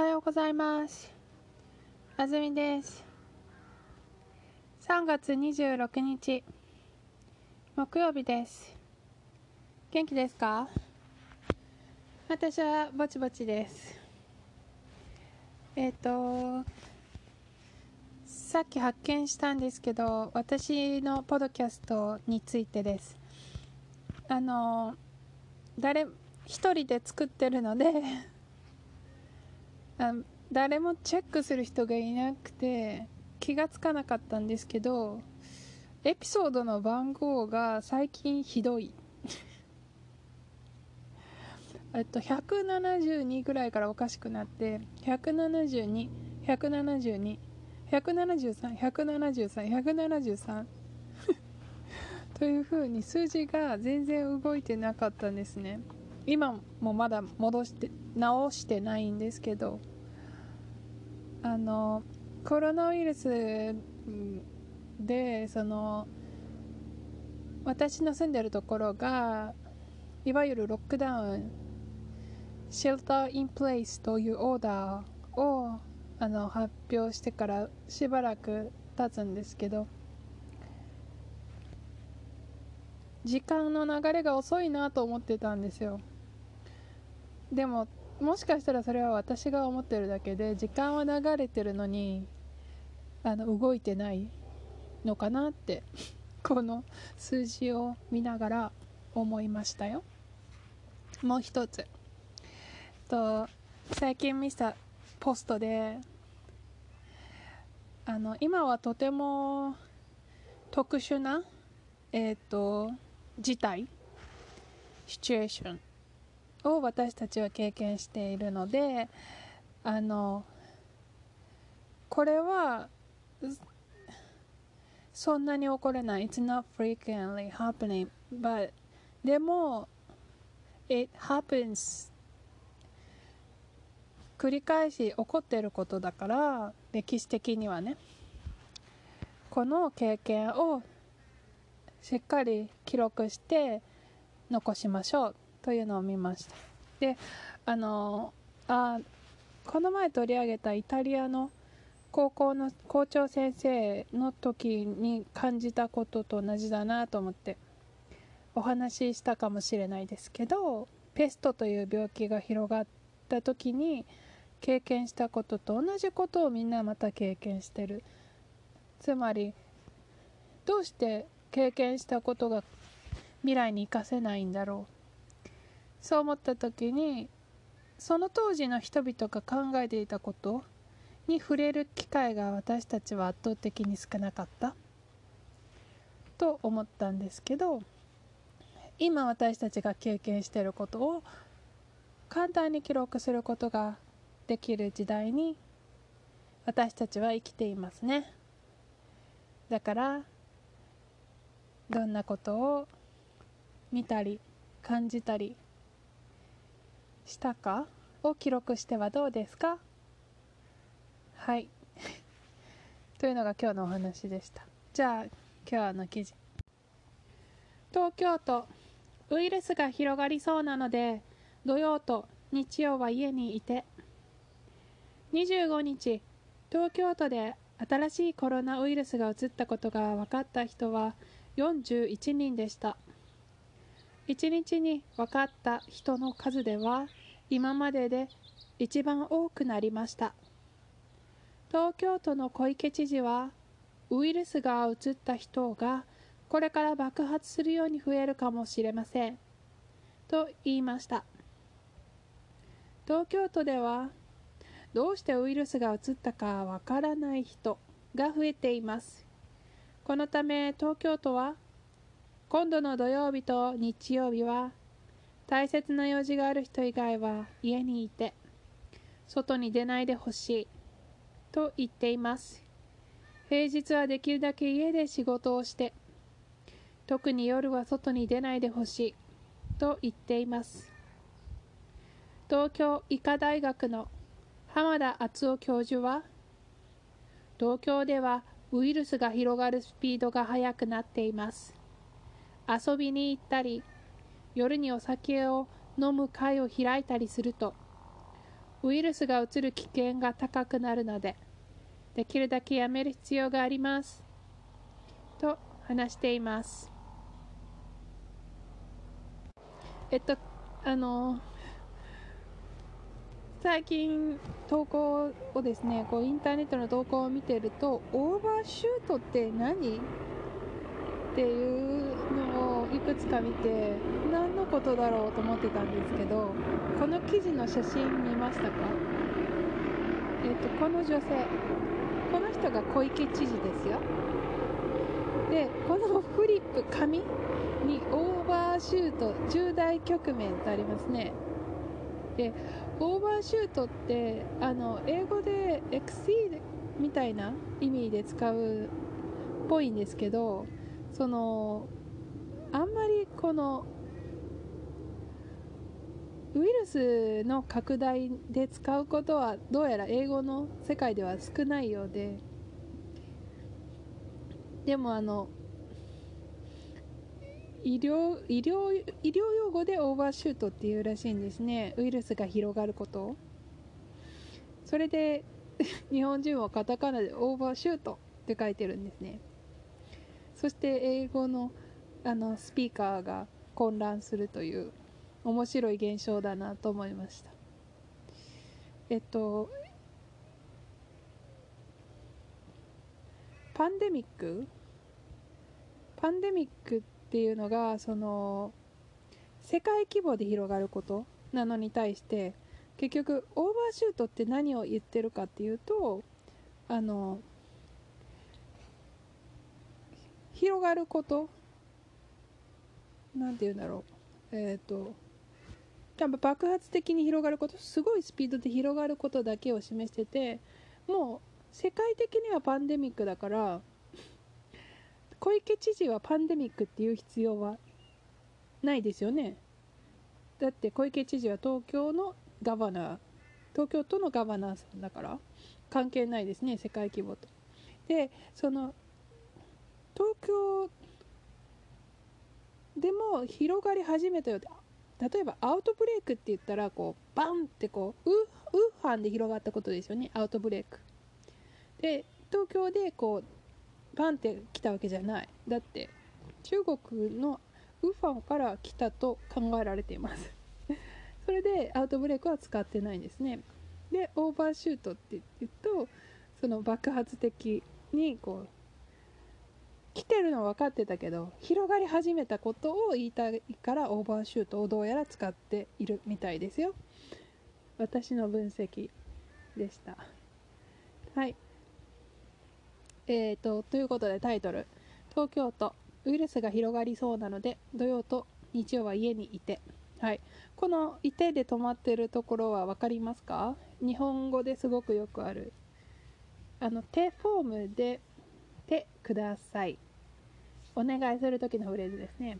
はようございます。あずみです。3月26日、木曜日です。元気ですか？私はぼちぼちです。えっ、と、さっき発見したんですけど、私のポッドキャストについてです。あの、誰、一人で作ってるので、あ誰もチェックする人がいなくて気がつかなかったんですけどエピソードの番号が最近ひどい。えっと172ぐらいからおかしくなって172172173173173173 というふうに数字が全然動いてなかったんですね。今もまだ戻して直してないんですけど。あのコロナウイルスでその私の住んでるところがいわゆるロックダウンシェルターインプレイスというオーダーをあの発表してからしばらく経つんですけど時間の流れが遅いなと思ってたんですよ。でももしかしたらそれは私が思ってるだけで時間は流れてるのにあの動いてないのかなって この数字を見ながら思いましたよ。もう一つ。と最近見たポストであの今はとても特殊なえっ、と事態シチュエーション。を私たちは経験しているのであのこれはそんなに起こらない。It's not frequently happening but でも it happens. 繰り返し起こっていることだから歴史的にはね。この経験をしっかり記録して残しましょう。というのを見ました。であのあこの前取り上げたイタリアの高校の校長先生の時に感じたことと同じだなと思ってお話ししたかもしれないですけどペストという病気が広がった時に経験したことと同じことをみんなまた経験してる。つまりどうして経験したことが未来に生かせないんだろうそう思った時にその当時の人々が考えていたことに触れる機会が私たちは圧倒的に少なかったと思ったんですけど今私たちが経験していることを簡単に記録することができる時代に私たちは生きていますね。だからどんなことを見たり感じたりしたか？を記録してはどうですか？はい。というのが今日のお話でした。じゃあ今日の記事。東京都ウイルスが広がりそうなので土曜と日曜は家にいて。25日東京都で新しいコロナウイルスが移ったことが分かった人は41人でした。1日に分かった人の数では今までで一番多くなりました。東京都の小池知事はウイルスが移った人がこれから爆発するように増えるかもしれません。と言いました。東京都ではどうしてウイルスが移ったかわからない人が増えています。このため東京都は今度の土曜日と日曜日は大切な用事がある人以外は家にいて外に出ないでほしいと言っています。平日はできるだけ家で仕事をして特に夜は外に出ないでほしいと言っています。東京医科大学の浜田敦夫教授は東京ではウイルスが広がるスピードが速くなっています。遊びに行ったり夜にお酒を飲む会を開いたりするとウイルスがうつる危険が高くなるのでできるだけやめる必要がありますと話しています。えっとあの最近投稿をですねこうインターネットの投稿を見てるとオーバーシュートって何？っていうのいくつか見て何のことだろうと思ってたんですけどこの記事の写真見ましたか？えっとこの女性この人が小池知事ですよ。でこのフリップ紙にオーバーシュート重大局面とありますね。でオーバーシュートってあの英語で exceed みたいな意味で使うっぽいんですけどそのこのウイルスの拡大で使うことはどうやら英語の世界では少ないようででもあの医療医療医療用語でオーバーシュートっていうらしいんですね。ウイルスが広がること。それで 日本人はカタカナでオーバーシュートって書いてるんですね。そして英語のあのスピーカーが混乱するという面白い現象だなと思いました。えっとパンデミック？パンデミックっていうのがその世界規模で広がることなのに対して結局オーバーシュートって何を言ってるかっていうとあの広がることなんて言うんだろう。えっ、ー、と多分爆発的に広がることすごいスピードで広がることだけを示しててもう世界的にはパンデミックだから小池知事はパンデミックっていう必要はないですよね。だって小池知事は東京のガバナー東京都のガバナーさんだから関係ないですね世界規模と。でその東京でも広がり始めたよ例えばアウトブレイクって言ったらこうバンってこうウーファンで広がったことですよね。アウトブレイク。で東京でこうバンって来たわけじゃない。だって中国のウーファンから来たと考えられています。それでアウトブレイクは使ってないんですね。でオーバーシュートって言うとその爆発的にこう来てるの分かってたけど広がり始めたことを言いたいからオーバーシュートをどうやら使っているみたいですよ。私の分析でした。はい。えーとということでタイトル。東京都ウイルスが広がりそうなので土曜と日曜は家にいて。はい。この「いて」で止まってるところは分かりますか？日本語ですごくよくある。あの手フォームでてください。お願いする時のフレーズですね。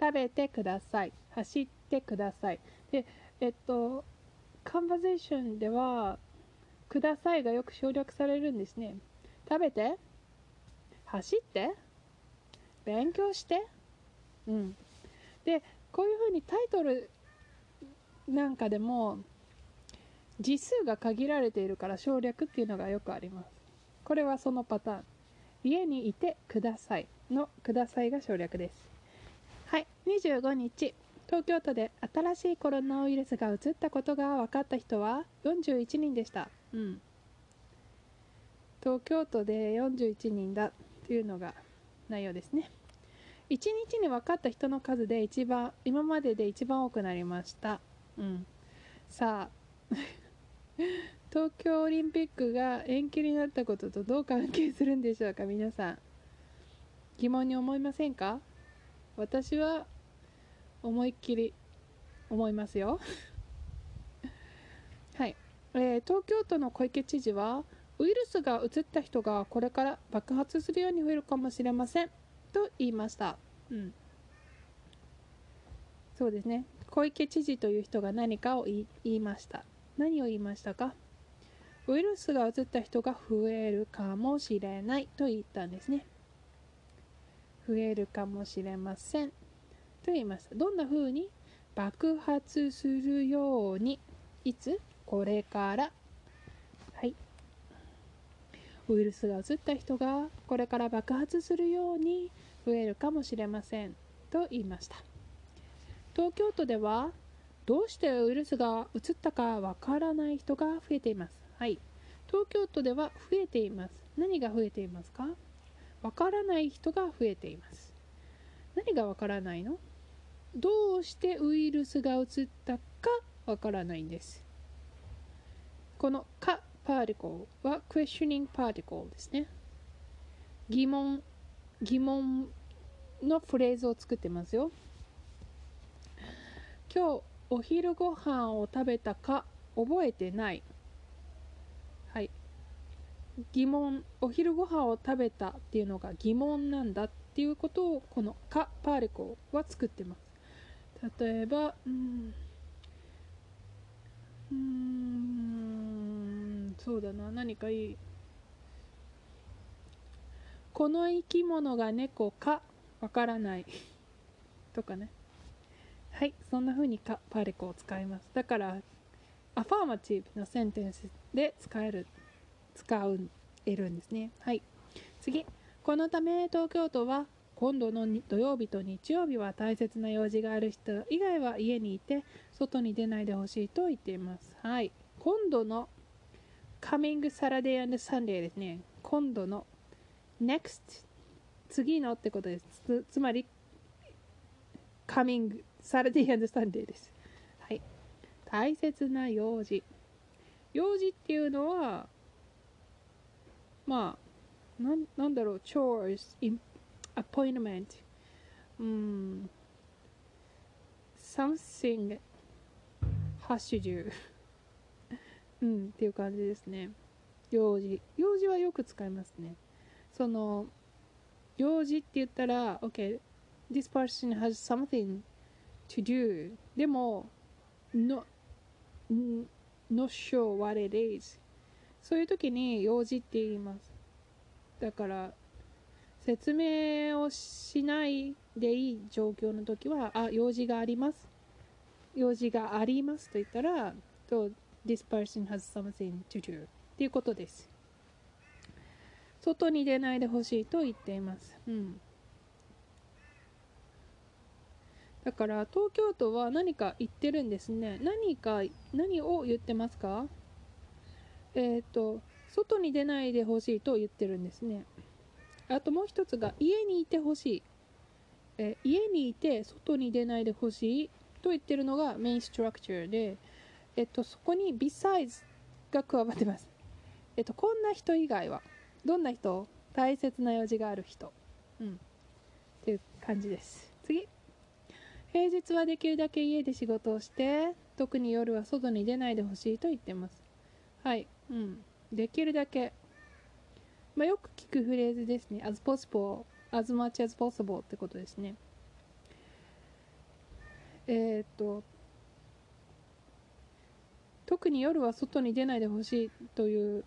食べてください。走ってください。でえっとカンバゼーションではくださいがよく省略されるんですね。食べて走って勉強してうん。でこういうふうにタイトルなんかでも字数が限られているから省略っていうのがよくあります。これはそのパターン。家にいてくださいのくださいが省略です。はい25日。東京都で新しいコロナウイルスが移ったことが分かった人は41人でした。うん。東京都で41人だというのが内容ですね。1日に分かった人の数で一番今までで一番多くなりました。うん。さあ東京オリンピックが延期になったこととどう関係するんでしょうか皆さん。疑問に思いませんか？私は思いっきり思いますよ。はい、えー、東京都の小池知事はウイルスが移った人がこれから爆発するように増えるかもしれませんと言いました。うん。そうですね。小池知事という人が何かを言いました。何を言いましたか？ウイルスが移った人が増えるかもしれないと言ったんですね。増えるかもしれません。と言いましたどんな風に爆発するように？いつ？これから。はい。ウイルスが移った人がこれから爆発するように増えるかもしれませんと言いました。東京都ではどうしてウイルスが移ったかわからない人が増えています。はい。東京都では増えています。何が増えていますか？わからない人が増えています。何がわからないの？どうしてウイルスが移ったかわからないんです。この「か」パーティコルは questioning particle ですね。疑問疑問のフレーズを作ってますよ。今日お昼ご飯を食べたか覚えてない。疑問お昼ご飯を食べたっていうのが疑問なんだっていうことをこの「か」パーティコは作ってます。例えばうんうんそうだな何かいい。この生き物が猫かわからない。とかね。はいそんな風にかパーレコを使います。だからアファーマティブのセンテンスで使える。使うえるんですね。はい。次。このため東京都は今度の土曜日と日曜日は大切な用事がある人以外は家にいて外に出ないでほしいと言っています。はい。今度の Coming Saturday and Sunday ですね。今度の Next 次のってことです。つつまり Coming Saturday and Sunday です。はい。大切な用事。用事っていうのはまあなんなんだろう chores appointment うん something has to do うんっていう感じですね用事用事はよく使いますねその用事って言ったら OK this person has something to do でも no, not sure what it is そういう時に用事って言います。だから説明をしないでいい状況の時はあ用事があります。用事がありますと言ったらと This person has something to do っていうことです。外に出ないでほしいと言っています、うん、だから東京都は何か言ってるんですね。何か何を言ってますか？えっ、ー、と外に出ないでほしいと言ってるんですね。あともう一つが家にいてほしい、えー、家にいて外に出ないでほしいと言ってるのがメインストラクチャーで、えっと、そこに besides が加わってます、えっと、こんな人以外はどんな人？大切な用事がある人。うん。っていう感じです。次。平日はできるだけ家で仕事をして特に夜は外に出ないでほしいと言ってます。はい。うん。できるだけ。まあ、よく聞くフレーズですね。as possible as much as possible ってことですね。えー、っと特に夜は外に出ないでほしいという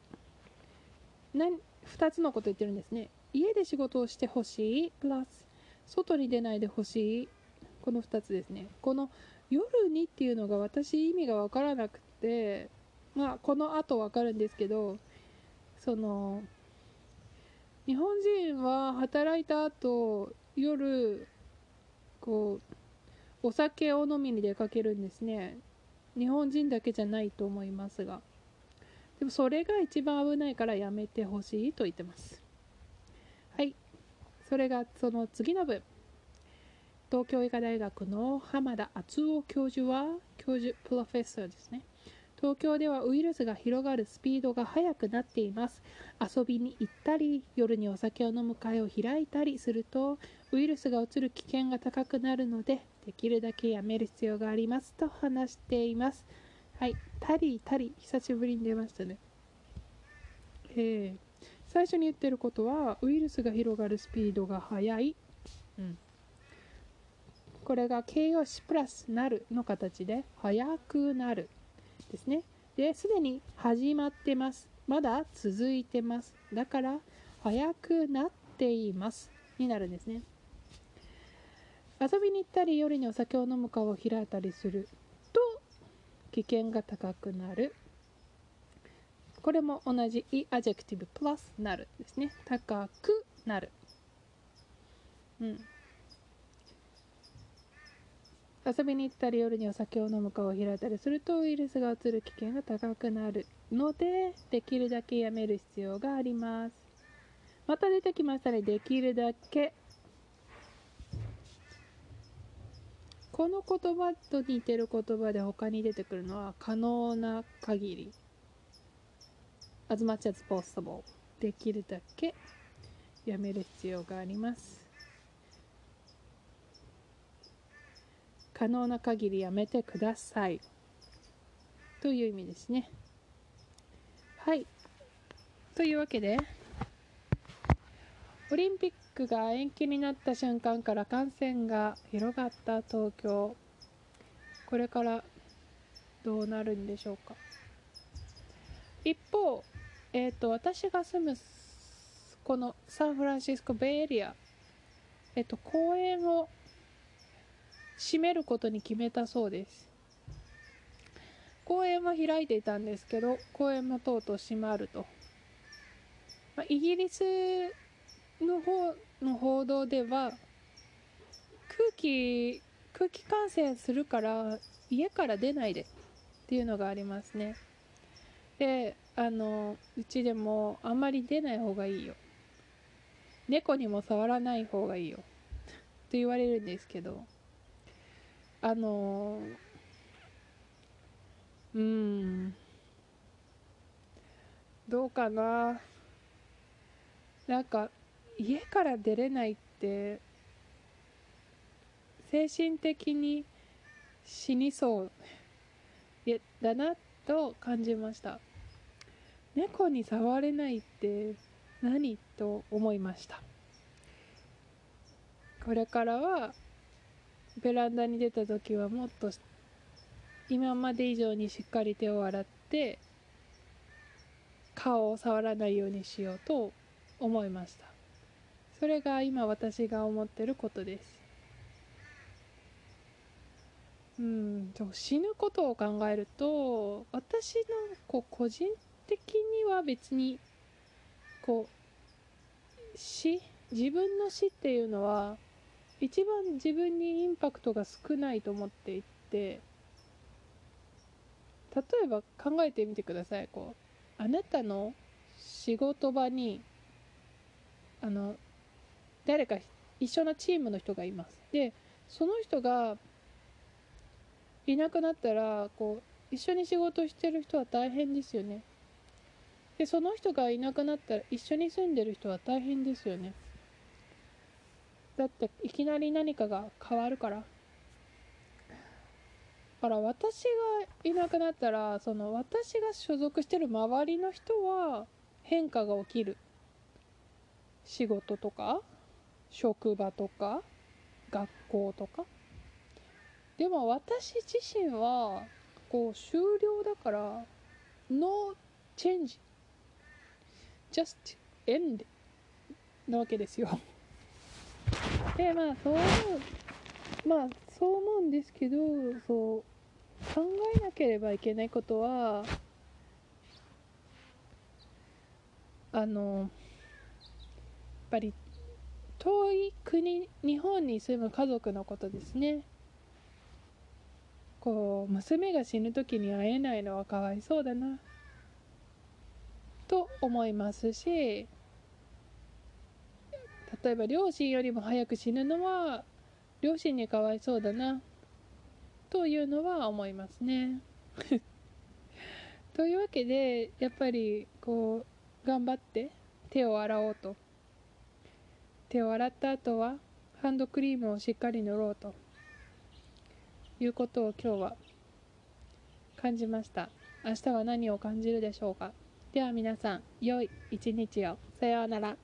何2つのこと言ってるんですね。家で仕事をしてほしいプラス外に出ないでほしい。この2つですね。この夜にっていうのが私意味が分からなくてまあこの後分かるんですけどその日本人は働いた後夜こうお酒を飲みに出かけるんですね。日本人だけじゃないと思いますが。でもそれが一番危ないからやめてほしいと言ってます。はい。それがその次の文。東京医科大学の浜田敦夫教授は教授プロフェッサーですね。東京ではウイルスが広がるスピードが速くなっています。遊びに行ったり夜にお酒を飲む会を開いたりするとウイルスがうつる危険が高くなるのでできるだけやめる必要がありますと話しています。はい。タリタリ久しぶりに出ましたね。えー、最初に言ってることはウイルスが広がるスピードが速い、うん、これが形容詞プラスなるの形で速くなる。ですね。ですでに始まってます。まだ続いてます。だから早くなっています。になるんですね。遊びに行ったり夜にお酒を飲む会を開いたりする。と危険が高くなる。これも同じ e アジェクティブプラスなるですね。高くなる。うん。遊びに行ったり夜にお酒を飲む会を開いたりするとウイルスがうつる危険が高くなるのでできるだけやめる必要があります。また出てきましたねできるだけ。この言葉と似てる言葉で他に出てくるのは可能な限り。as much as possible できるだけやめる必要があります。可能な限りやめてください。という意味ですね。はい。というわけでオリンピックが延期になった瞬間から感染が広がった東京これからどうなるんでしょうか。一方、えーと、私が住むこのサンフランシスコベイエリア、えっ、と、公園を閉めることに決めたそうです。公園は開いていたんですけど公園もとうとう閉まると、まあ、イギリスの方の報道では空気空気感染するから家から出ないでっていうのがありますね。であのうちでもあんまり出ない方がいいよ。猫にも触らない方がいいよ。と言われるんですけど。あのうん。どうかな。なんか家から出れないって精神的に死にそうだなと感じました。猫に触れないって何と思いました。これからはベランダに出た時はもっと今まで以上にしっかり手を洗って顔を触らないようにしようと思いました。それが今私が思ってることです。うん死ぬことを考えると私のこう個人的には別にこう死自分の死っていうのは一番自分にインパクトが少ないと思っていて例えば考えてみてください。こうあなたの仕事場にあの誰か一緒のチームの人がいます。でその人がいなくなったらこう一緒に仕事してる人は大変ですよね。でその人がいなくなったら一緒に住んでる人は大変ですよね。だっていきなり何かが変わるから。だから私がいなくなったらその私が所属してる周りの人は変化が起きる。仕事とか職場とか学校とか。でも私自身はこう終了だから No change just end なわけですよ。でまあそうまあそう思うんですけどそう考えなければいけないことはあのやっぱり遠い国日本に住む家族のことですね。こう娘が死ぬ時に会えないのはかわいそうだなと思いますし例えば両親よりも早く死ぬのは両親にかわいそうだなというのは思いますね。というわけでやっぱりこう頑張って手を洗おうと。手を洗った後はハンドクリームをしっかり塗ろうと。いうことを今日は感じました。明日は何を感じるでしょうか。では皆さん良い一日を。さようなら。